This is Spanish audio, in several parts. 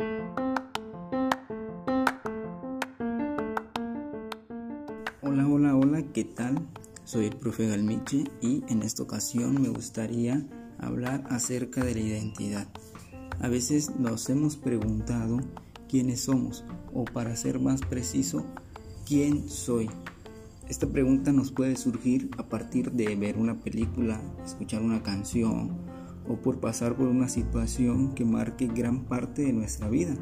Hola, hola, hola, ¿qué tal? Soy el profe Galmiche y en esta ocasión me gustaría hablar acerca de la identidad. A veces nos hemos preguntado quiénes somos o para ser más preciso, quién soy. Esta pregunta nos puede surgir a partir de ver una película, escuchar una canción o por pasar por una situación que marque gran parte de nuestra vida.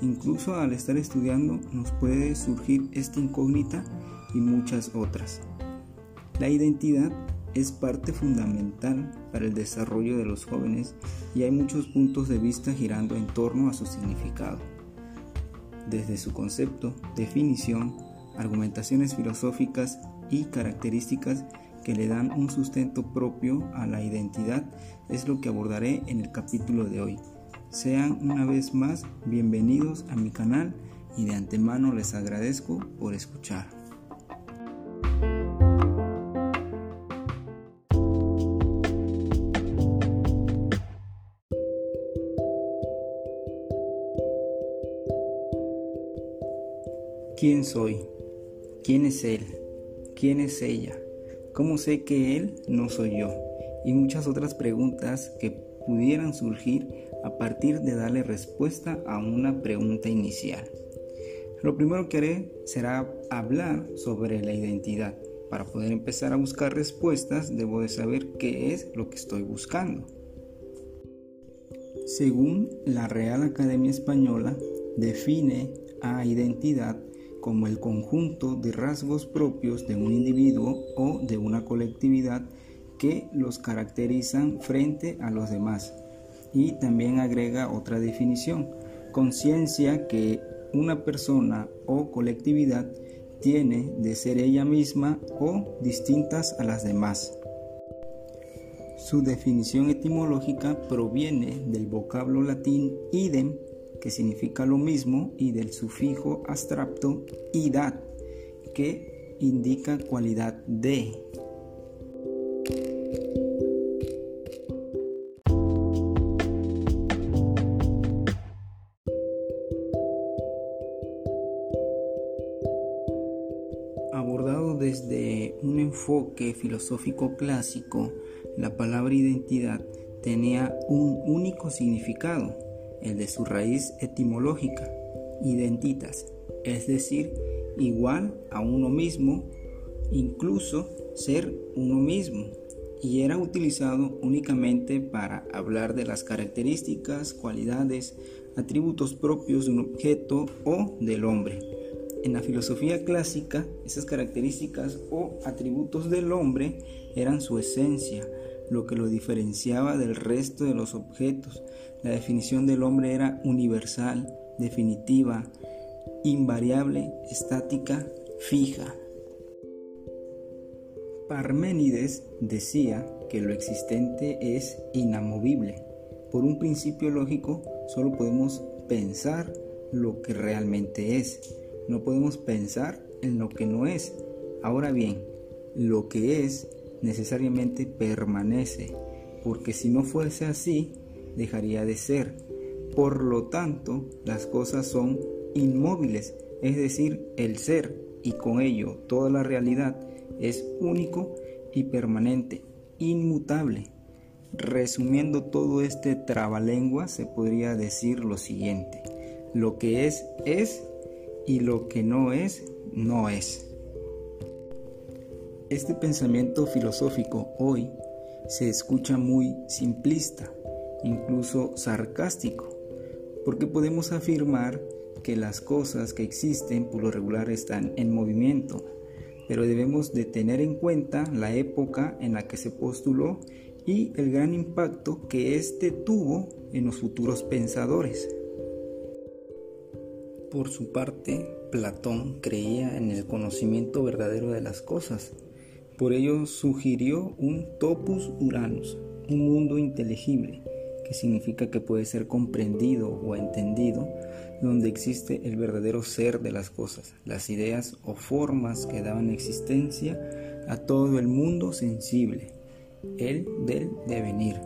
Incluso al estar estudiando nos puede surgir esta incógnita y muchas otras. La identidad es parte fundamental para el desarrollo de los jóvenes y hay muchos puntos de vista girando en torno a su significado. Desde su concepto, definición, argumentaciones filosóficas y características que le dan un sustento propio a la identidad es lo que abordaré en el capítulo de hoy. Sean una vez más bienvenidos a mi canal y de antemano les agradezco por escuchar. ¿Quién soy? ¿Quién es Él? ¿Quién es ella? ¿Cómo sé que Él no soy yo? Y muchas otras preguntas que pudieran surgir a partir de darle respuesta a una pregunta inicial. Lo primero que haré será hablar sobre la identidad. Para poder empezar a buscar respuestas debo de saber qué es lo que estoy buscando. Según la Real Academia Española, define a identidad como el conjunto de rasgos propios de un individuo o de una colectividad que los caracterizan frente a los demás. Y también agrega otra definición, conciencia que una persona o colectividad tiene de ser ella misma o distintas a las demás. Su definición etimológica proviene del vocablo latín idem, que significa lo mismo, y del sufijo abstracto idad, que indica cualidad de. Abordado desde un enfoque filosófico clásico, la palabra identidad tenía un único significado, el de su raíz etimológica, identitas, es decir, igual a uno mismo, incluso ser uno mismo, y era utilizado únicamente para hablar de las características, cualidades, atributos propios de un objeto o del hombre. En la filosofía clásica, esas características o atributos del hombre eran su esencia, lo que lo diferenciaba del resto de los objetos. La definición del hombre era universal, definitiva, invariable, estática, fija. Parménides decía que lo existente es inamovible. Por un principio lógico, solo podemos pensar lo que realmente es. No podemos pensar en lo que no es. Ahora bien, lo que es necesariamente permanece, porque si no fuese así, dejaría de ser. Por lo tanto, las cosas son inmóviles, es decir, el ser y con ello toda la realidad es único y permanente, inmutable. Resumiendo todo este trabalengua, se podría decir lo siguiente: lo que es, es, y lo que no es, no es. Este pensamiento filosófico hoy se escucha muy simplista, incluso sarcástico, porque podemos afirmar que las cosas que existen por lo regular están en movimiento, pero debemos de tener en cuenta la época en la que se postuló y el gran impacto que éste tuvo en los futuros pensadores. Por su parte, Platón creía en el conocimiento verdadero de las cosas, por ello sugirió un topus uranus, un mundo inteligible, que significa que puede ser comprendido o entendido, donde existe el verdadero ser de las cosas, las ideas o formas que daban existencia a todo el mundo sensible, el del devenir.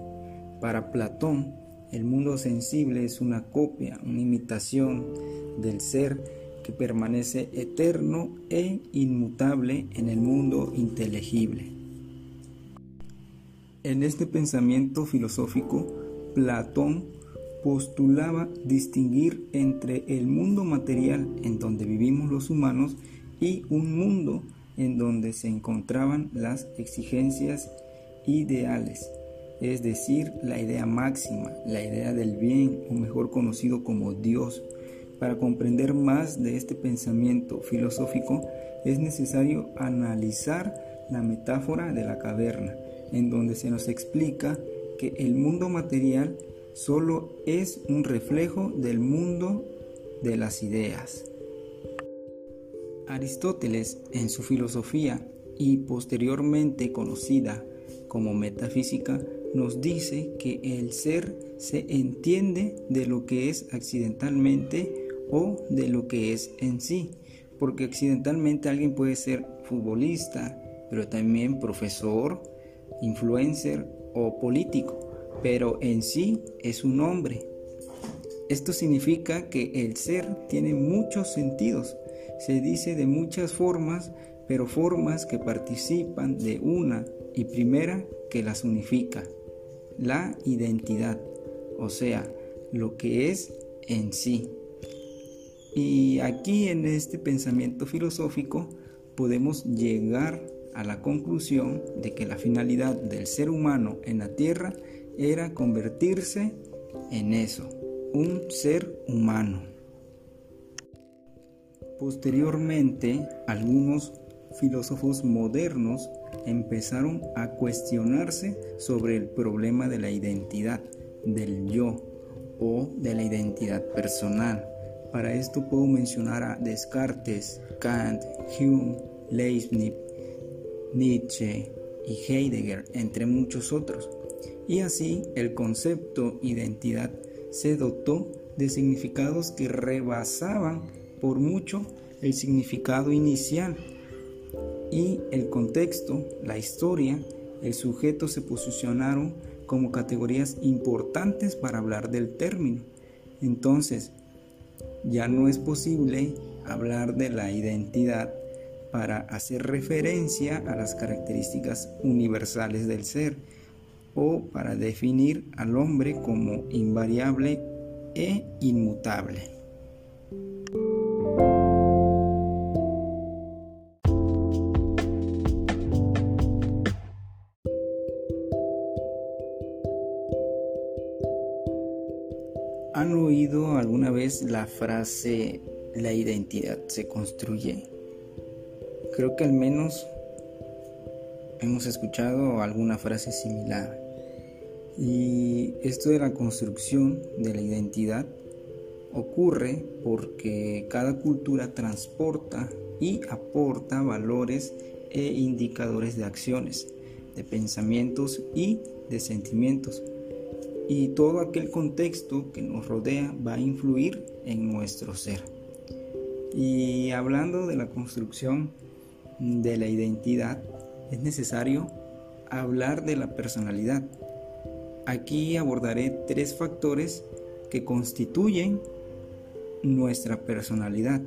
Para Platón, El mundo sensible es una copia, una imitación del ser que permanece eterno e inmutable en el mundo inteligible. En este pensamiento filosófico, Platón postulaba distinguir entre el mundo material en donde vivimos los humanos y un mundo en donde se encontraban las exigencias ideales, es decir, la idea máxima, la idea del bien, o mejor conocido como Dios. Para comprender más de este pensamiento filosófico es necesario analizar la metáfora de la caverna, en donde se nos explica que el mundo material solo es un reflejo del mundo de las ideas. Aristóteles, en su filosofía y posteriormente conocida como metafísica, nos dice que el ser se entiende de lo que es accidentalmente o de lo que es en sí, porque accidentalmente alguien puede ser futbolista, pero también profesor, influencer o político pero en sí es un hombre. Esto significa que el ser tiene muchos sentidos. Se dice de muchas formas, pero formas que participan de una y primera que las unifica. La identidad, o sea, lo que es en sí. Y aquí en este pensamiento filosófico podemos llegar a la conclusión de que la finalidad del ser humano en la tierra era convertirse en eso, un ser humano. Posteriormente, algunos filósofos modernos empezaron a cuestionarse sobre el problema de la identidad, del yo o de la identidad personal. Para esto puedo mencionar a Descartes, Kant, Hume, Leibniz, Nietzsche y Heidegger, entre muchos otros. Y así el concepto identidad se dotó de significados que rebasaban por mucho el significado inicial. Y el contexto, la historia, el sujeto se posicionaron como categorías importantes para hablar del término. Entonces, ya no es posible hablar de la identidad para hacer referencia a las características universales del ser, o para definir al hombre como invariable e inmutable. ¿Han oído alguna vez la frase la identidad se construye? Creo que al menos hemos escuchado alguna frase similar. Y esto de la construcción de la identidad ocurre porque cada cultura transporta y aporta valores e indicadores de acciones, de pensamientos y de sentimientos. Y todo aquel contexto que nos rodea va a influir en nuestro ser. Y hablando de la construcción de la identidad, es necesario hablar de la personalidad Aquí abordaré tres factores que constituyen nuestra personalidad.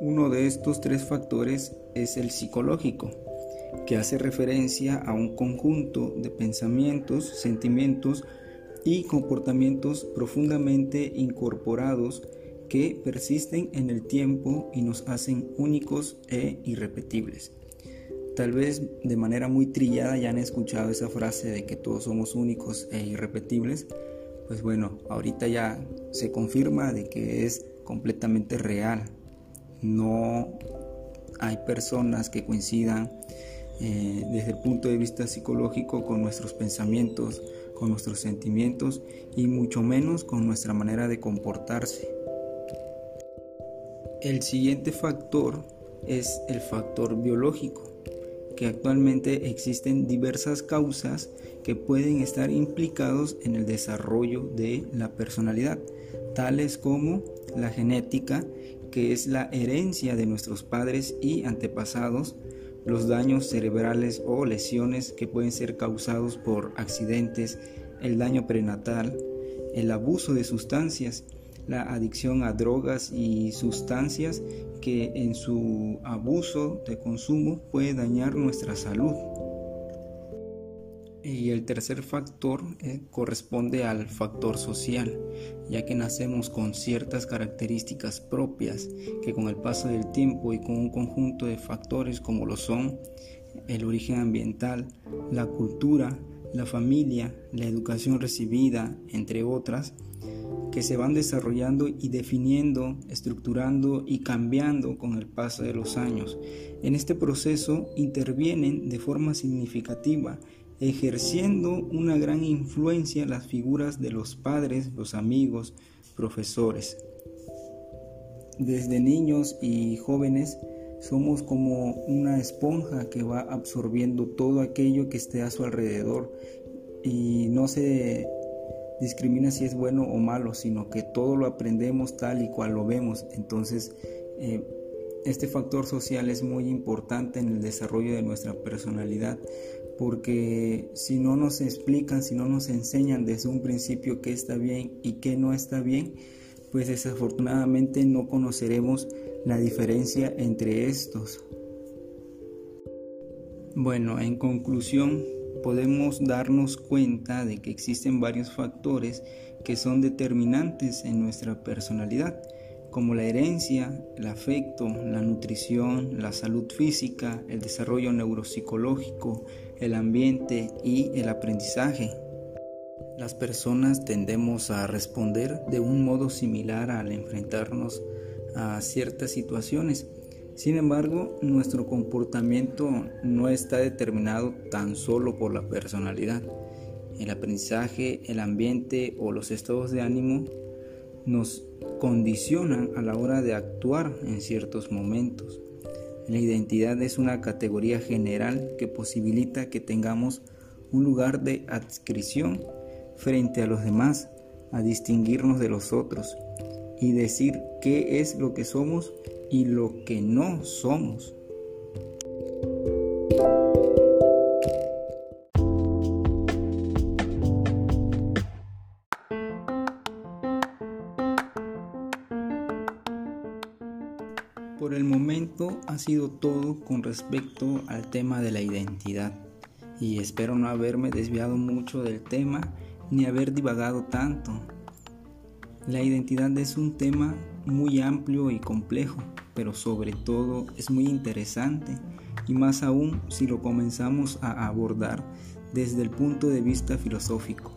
Uno de estos tres factores es el psicológico, que hace referencia a un conjunto de pensamientos, sentimientos y comportamientos profundamente incorporados que persisten en el tiempo y nos hacen únicos e irrepetibles. Tal vez de manera muy trillada ya han escuchado esa frase de que todos somos únicos e irrepetibles. Pues bueno, ahorita ya se confirma de que es completamente real. No hay personas que coincidan eh, desde el punto de vista psicológico con nuestros pensamientos, con nuestros sentimientos y mucho menos con nuestra manera de comportarse. El siguiente factor es el factor biológico que actualmente existen diversas causas que pueden estar implicados en el desarrollo de la personalidad, tales como la genética, que es la herencia de nuestros padres y antepasados, los daños cerebrales o lesiones que pueden ser causados por accidentes, el daño prenatal, el abuso de sustancias, la adicción a drogas y sustancias que en su abuso de consumo puede dañar nuestra salud. Y el tercer factor eh, corresponde al factor social, ya que nacemos con ciertas características propias que con el paso del tiempo y con un conjunto de factores como lo son el origen ambiental, la cultura, la familia, la educación recibida, entre otras, que se van desarrollando y definiendo, estructurando y cambiando con el paso de los años. En este proceso intervienen de forma significativa ejerciendo una gran influencia las figuras de los padres, los amigos, profesores. Desde niños y jóvenes somos como una esponja que va absorbiendo todo aquello que esté a su alrededor y no se discrimina si es bueno o malo, sino que todo lo aprendemos tal y cual lo vemos. Entonces, eh, este factor social es muy importante en el desarrollo de nuestra personalidad porque si no nos explican, si no nos enseñan desde un principio qué está bien y qué no está bien, pues desafortunadamente no conoceremos la diferencia entre estos. Bueno, en conclusión, podemos darnos cuenta de que existen varios factores que son determinantes en nuestra personalidad como la herencia, el afecto, la nutrición, la salud física, el desarrollo neuropsicológico, el ambiente y el aprendizaje. Las personas tendemos a responder de un modo similar al enfrentarnos a ciertas situaciones. Sin embargo, nuestro comportamiento no está determinado tan solo por la personalidad. El aprendizaje, el ambiente o los estados de ánimo nos condicionan a la hora de actuar en ciertos momentos. La identidad es una categoría general que posibilita que tengamos un lugar de adscripción frente a los demás, a distinguirnos de los otros y decir qué es lo que somos y lo que no somos. Por el momento ha sido todo con respecto al tema de la identidad y espero no haberme desviado mucho del tema ni haber divagado tanto. La identidad es un tema muy amplio y complejo, pero sobre todo es muy interesante y más aún si lo comenzamos a abordar desde el punto de vista filosófico.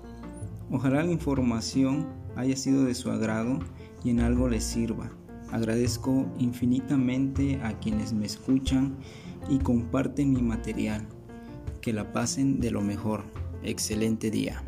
Ojalá la información haya sido de su agrado y en algo les sirva. Agradezco infinitamente a quienes me escuchan y comparten mi material. Que la pasen de lo mejor. Excelente día.